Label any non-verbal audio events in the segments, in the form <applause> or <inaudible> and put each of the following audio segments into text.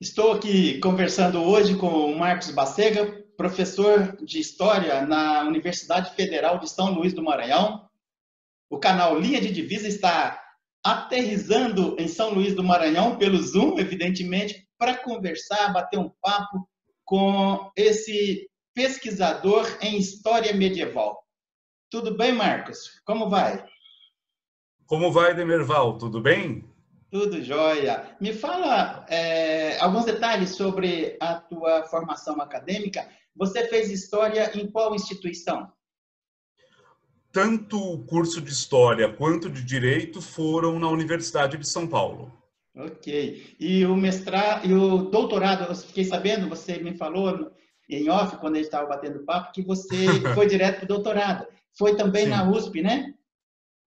Estou aqui conversando hoje com o Marcos Bacega, professor de História na Universidade Federal de São Luís do Maranhão. O canal Linha de Divisa está aterrizando em São Luís do Maranhão pelo Zoom, evidentemente, para conversar, bater um papo com esse pesquisador em história medieval. Tudo bem, Marcos? Como vai? Como vai, Demerval? Tudo bem? Tudo jóia. Me fala é, alguns detalhes sobre a tua formação acadêmica. Você fez história em qual instituição? Tanto o curso de História quanto de Direito foram na Universidade de São Paulo. Ok. E o mestrado e o doutorado, eu fiquei sabendo, você me falou em off, quando a gente estava batendo papo, que você <laughs> foi direto para o doutorado. Foi também Sim. na USP, né?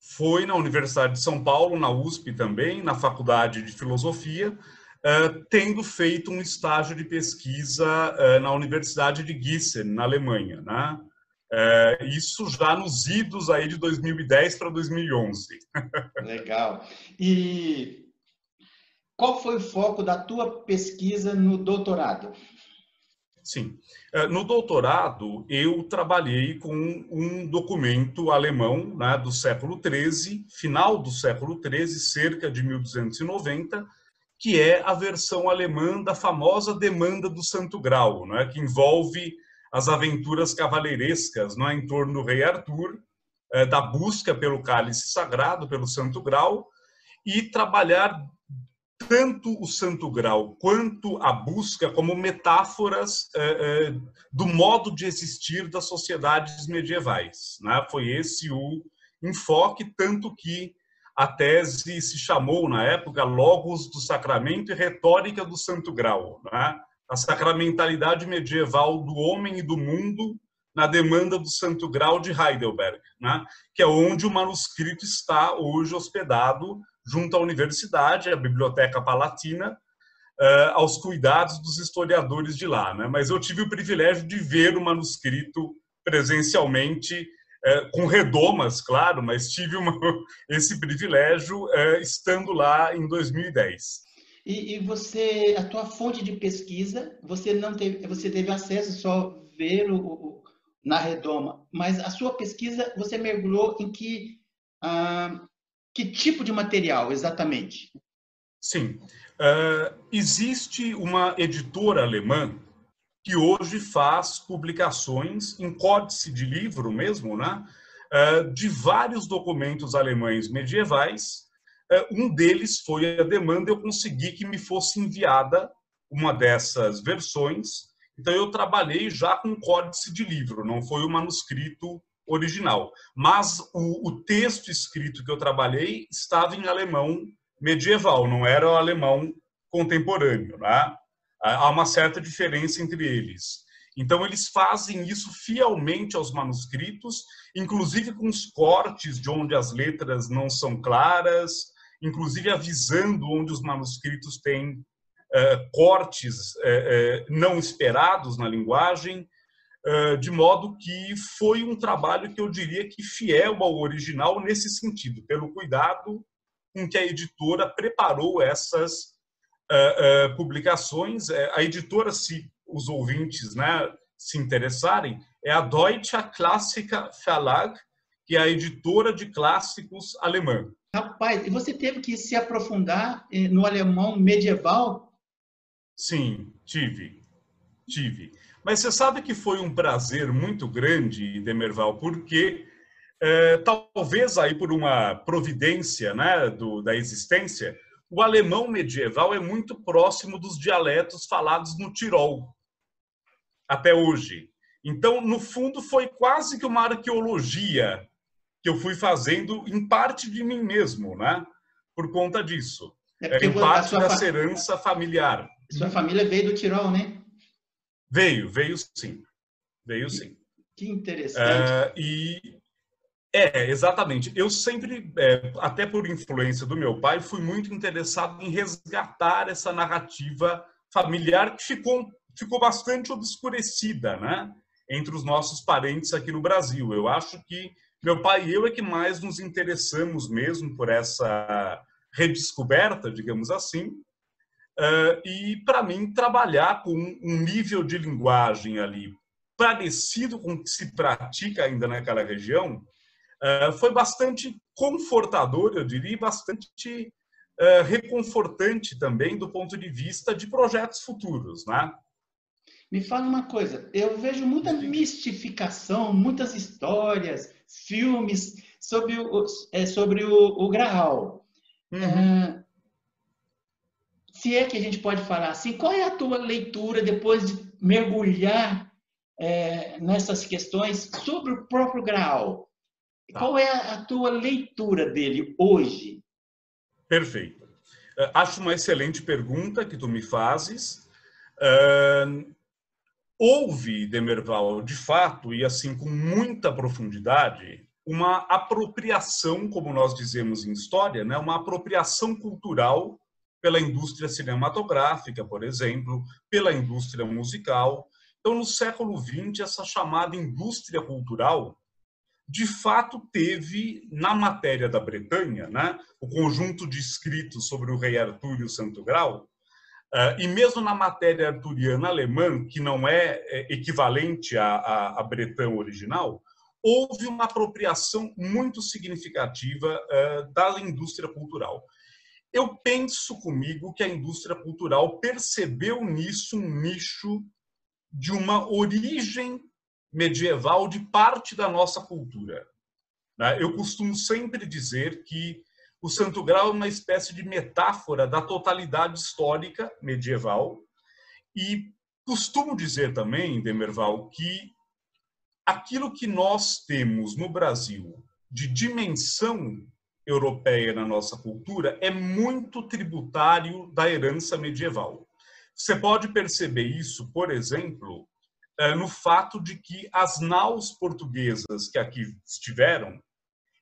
Foi na Universidade de São Paulo, na USP também, na Faculdade de Filosofia, uh, tendo feito um estágio de pesquisa uh, na Universidade de Gießen, na Alemanha, né? Uh, isso já nos idos aí de 2010 para 2011. <laughs> Legal. E qual foi o foco da tua pesquisa no doutorado? Sim. É, no doutorado, eu trabalhei com um documento alemão né, do século XIII, final do século XIII, cerca de 1290, que é a versão alemã da famosa Demanda do Santo Grau, né, que envolve as aventuras cavaleirescas né, em torno do rei Arthur, é, da busca pelo cálice sagrado, pelo Santo Grau, e trabalhar tanto o Santo Grau quanto a busca como metáforas eh, eh, do modo de existir das sociedades medievais. Né? Foi esse o enfoque, tanto que a tese se chamou, na época, Logos do Sacramento e Retórica do Santo Grau. Né? A sacramentalidade medieval do homem e do mundo na demanda do Santo Grau de Heidelberg, né? que é onde o manuscrito está hoje hospedado junto à universidade, a Biblioteca Palatina, uh, aos cuidados dos historiadores de lá. Né? Mas eu tive o privilégio de ver o manuscrito presencialmente, uh, com redomas, claro, mas tive uma, <laughs> esse privilégio uh, estando lá em 2010. E, e, você, a tua fonte de pesquisa, você não teve, você teve acesso só ver o, o na redoma, mas a sua pesquisa você mergulhou em que ah, que tipo de material, exatamente? Sim. Uh, existe uma editora alemã que hoje faz publicações em códice de livro mesmo, né? Uh, de vários documentos alemães medievais. Uh, um deles foi a demanda, eu consegui que me fosse enviada uma dessas versões. Então, eu trabalhei já com códice de livro, não foi o manuscrito original. Mas o, o, texto escrito que eu trabalhei estava em alemão medieval, não era o alemão contemporâneo. Né? Há uma certa diferença entre eles. Então, eles fazem isso fielmente aos manuscritos, inclusive com os cortes de onde as letras não são claras, inclusive avisando onde os manuscritos têm uh, cortes uh, uh, não esperados na linguagem de modo que foi um trabalho que eu diria que fiel ao original nesse sentido, pelo cuidado com que a editora preparou essas uh, uh, publicações. A editora, se os ouvintes né, se interessarem, é a Deutsche Klassiker Verlag, que é a editora de clássicos alemã. Rapaz, e você teve que se aprofundar eh, no alemão medieval? Sim, tive. Tive. Mas você sabe que foi um prazer muito grande, Demerval, porque é, talvez aí por uma providência né, do, da existência, o alemão medieval é muito próximo dos dialetos falados no Tirol, até hoje. Então, no fundo, foi quase que uma arqueologia que eu fui fazendo em parte de mim mesmo, né? Por conta disso. É em parte dessa herança familiar. Sua família veio do Tirol, né? Veio, veio sim. Veio sim. Que interessante. Uh, e é, exatamente. Eu sempre, é, até por influência do meu pai, fui muito interessado em resgatar essa narrativa familiar que ficou, ficou bastante obscurecida, né? Entre os nossos parentes aqui no Brasil. Eu acho que meu pai e eu é que mais nos interessamos mesmo por essa redescoberta, digamos assim, e, para mim, trabalhar com um nível de linguagem ali parecido com o que se pratica ainda naquela região uh, foi bastante confortador, eu diria, bastante uh, reconfortante também do ponto de vista de projetos futuros, né? Me fala uma coisa, eu vejo muita mistificação, muitas histórias, filmes sobre o, é, sobre o, o Graal. Uhum. Se é que a gente pode falar assim, qual é a tua leitura depois de mergulhar é, nessas questões sobre o próprio Graal? Tá. Qual é a tua leitura dele hoje? Perfeito. É, acho uma excelente pergunta que tu me fazes. Uh, houve, Demerval, de fato, e assim com muita profundidade, uma apropriação, como nós dizemos em história, né? uma apropriação cultural pela indústria cinematográfica, por exemplo, pela indústria musical. Então, no século XX, essa chamada indústria cultural de fato teve na matéria da Bretanha, né, o conjunto de escritos sobre o rei Arthur e o Santo Grau, uh, e mesmo na matéria arturiana alemã, que não é, é equivalente à, à, à Bretanha original, houve uma apropriação muito significativa uh, da indústria cultural. Eu penso comigo que a indústria cultural percebeu nisso um nicho de uma origem medieval de parte da nossa cultura. Né? Eu costumo sempre dizer que o Santo Grau é uma espécie de metáfora da totalidade histórica medieval e costumo dizer também, Demerval, que aquilo que nós temos no Brasil de dimensão europeia na nossa cultura é muito tributário da herança medieval. Você pode perceber isso, por exemplo, eh, no fato de que as naus portuguesas que aqui estiveram,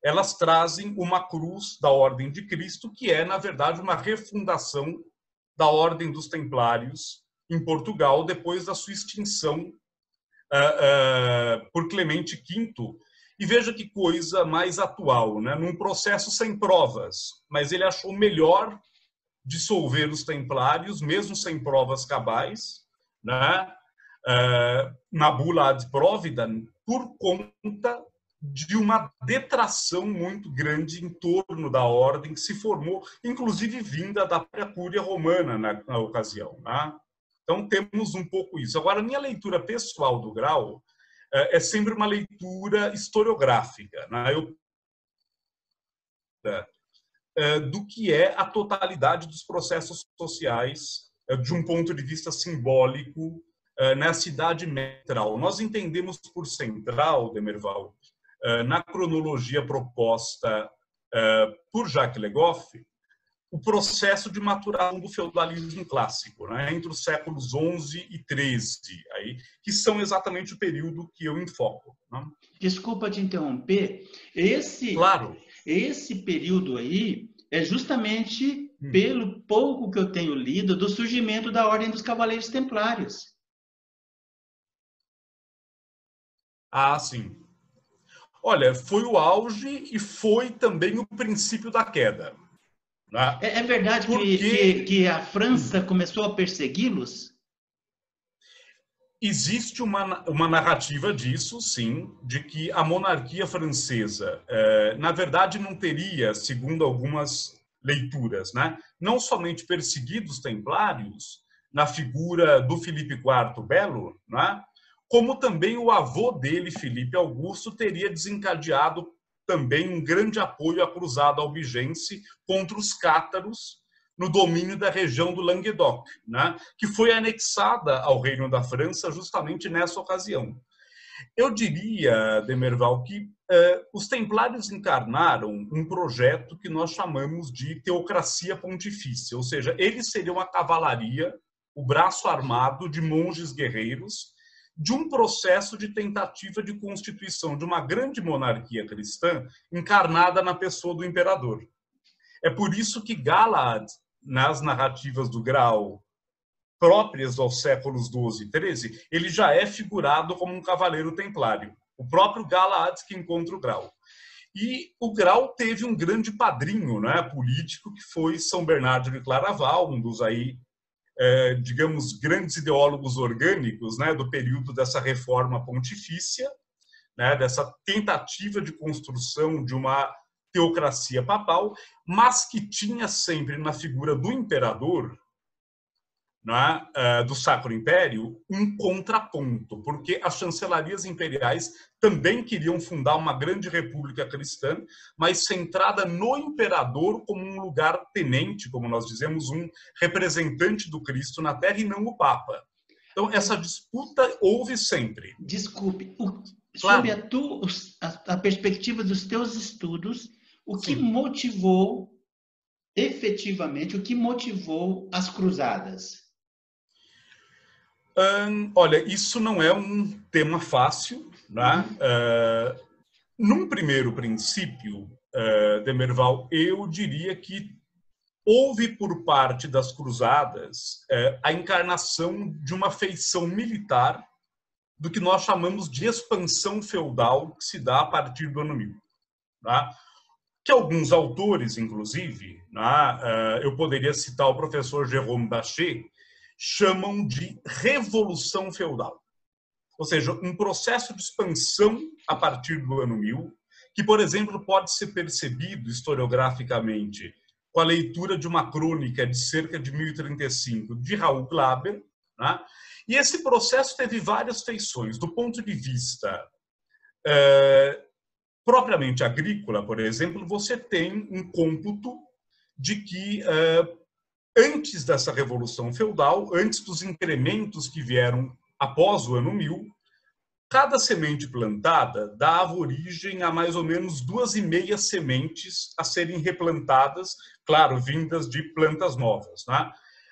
elas trazem uma cruz da Ordem de Cristo, que é, na verdade, uma refundação da Ordem dos Templários em Portugal, depois da sua extinção uh, uh, por Clemente V. E veja que coisa mais atual, né? num processo sem provas, mas ele achou melhor dissolver os templários, mesmo sem provas cabais, né? uh, na bula ad providam por conta de uma detração muito grande em torno da ordem que se formou, inclusive vinda da própria cúria romana na, na ocasião. Né? Então temos um pouco isso. Agora, minha leitura pessoal do Grau é sempre uma leitura historiográfica. Né? Eu, do que é a totalidade dos processos sociais de um ponto de vista simbólico na cidade metral. Nós entendemos por central, Demerval, na cronologia proposta por Jacques Legoff, o processo de maturação do feudalismo clássico, né, entre os séculos 11 e 13, aí, que são exatamente o período que eu enfoco. Né? Desculpa te interromper. Esse, claro. esse período aí é justamente hum. pelo pouco que eu tenho lido do surgimento da Ordem dos Cavaleiros Templários. Ah, sim. Olha, foi o auge e foi também o princípio da queda. Né? É, é, verdade Porque... que, que, a França começou a persegui-los? Existe uma, uma narrativa disso, sim, de que a monarquia francesa, eh, na verdade, não teria, segundo algumas leituras, né, não somente perseguido os templários, na figura do Filipe IV Belo, né, como também o avô dele, Felipe Augusto, teria desencadeado também um grande apoio à cruzada albigense contra os cátaros no domínio da região do Languedoc, né, que foi anexada ao Reino da França justamente nessa ocasião. Eu diria, Demerval, que eh, os templários encarnaram um projeto que nós chamamos de teocracia pontifícia, ou seja, eles seriam a cavalaria, o braço armado de monges guerreiros de um processo de tentativa de constituição de uma grande monarquia cristã encarnada na pessoa do imperador. É por isso que Galad, nas narrativas do Graal próprias aos séculos 12 e 13, ele já é figurado como um cavaleiro templário. O próprio Galad que encontra o Graal. E o Grau teve um grande padrinho né, político, que foi São Bernardo de Claraval, um dos aí é, digamos, grandes ideólogos orgânicos né, do período dessa reforma pontifícia, né, dessa tentativa de construção de uma teocracia papal, mas que tinha sempre na figura do imperador né, do Sacro Império um contraponto, porque as chancelarias imperiais também queriam fundar uma grande república cristã, mas centrada no imperador como um lugar tenente, como nós dizemos, um representante do Cristo na Terra e não o Papa. Então, essa disputa houve sempre. Desculpe, o, claro. sobre a, tu, a, a, perspectiva dos teus estudos, o que Sim. motivou, efetivamente, o que motivou as cruzadas? Olha, isso não é um tema fácil. Né? Uh, num primeiro princípio, uh, Demerval, eu diria que houve por parte das cruzadas uh, a encarnação de uma feição militar do que nós chamamos de expansão feudal que se dá a partir do ano 1000. Né? Que alguns autores, inclusive, né? eu poderia citar o professor Jérôme Bachet, chamam de revolução feudal. Ou seja, um processo de expansão a partir do ano 1000, que, por exemplo, pode ser percebido historiograficamente com a leitura de uma crônica de cerca de 1035 de Raul Glaber. Né? E esse processo teve várias feições. Do ponto de vista é, propriamente agrícola, por exemplo, você tem um cômputo de que é, antes dessa revolução feudal, antes dos incrementos que vieram após o ano 1000, cada semente plantada dava origem a mais ou menos duas e meia sementes a serem replantadas, claro, vindas de plantas novas. Né?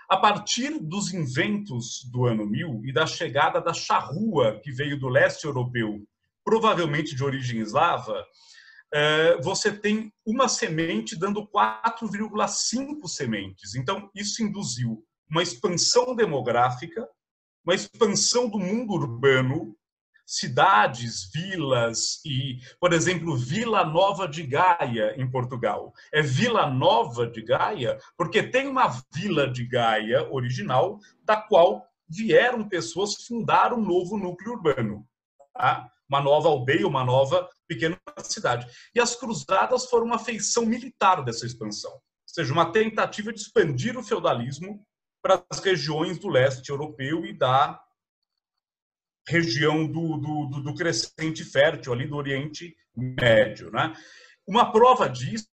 A partir dos inventos do ano 1000 e da chegada da charrua, que veio do leste europeu, provavelmente de origem eslava, você tem uma semente dando 4,5 sementes. Então, isso induziu uma expansão demográfica, uma expansão do mundo urbano, cidades, vilas e, por exemplo, Vila Nova de Gaia em Portugal. É Vila Nova de Gaia porque tem uma vila de Gaia original da qual vieram pessoas fundar um novo núcleo urbano. Tá? Uma nova aldeia, uma nova pequena cidade. E as cruzadas foram uma feição militar dessa expansão, ou seja, uma tentativa de expandir o feudalismo para as regiões do leste europeu e da região do, do, do crescente fértil, ali do Oriente Médio. Né? Uma prova disso,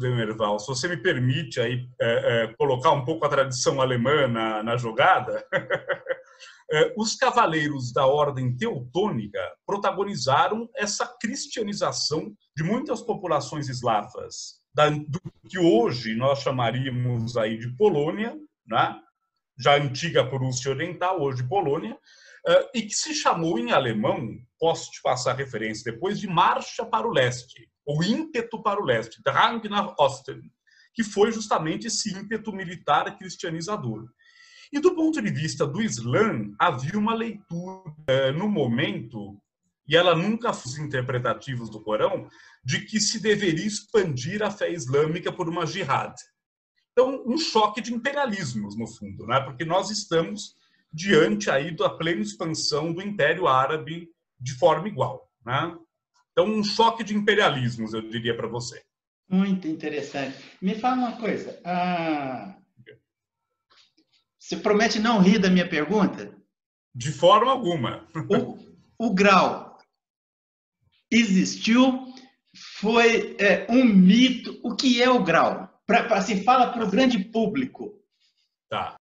Demerval, se você me permite aí, é, é, colocar um pouco a tradição alemã na, na jogada, <laughs> os cavaleiros da ordem teutônica protagonizaram essa cristianização de muitas populações eslavas, do que hoje nós chamaríamos aí de Polônia, né? já antiga Prússia Oriental, hoje Polônia, é, e que se chamou em alemão, posso te passar a referência depois, de Marcha para o Leste, ou ímpeto para o leste, Drang nach Osten, que foi justamente esse ímpeto militar cristianizador. E do ponto de vista do Islã, havia uma leitura eh, no momento, e ela nunca foi interpretativos do Corão, de que se deveria expandir a fé islâmica por uma jihad. Então, um choque de imperialismos, no fundo, né? porque nós estamos diante aí da plena expansão do Império Árabe de forma igual. Né? Então, um choque de imperialismos, eu diria para você. Muito interessante. Me fala uma coisa. Ah, você promete não rir da minha pergunta? De forma alguma. O, o grau existiu, foi é, um mito. O que é o grau? Pra, assim, fala para o grande público. Tá.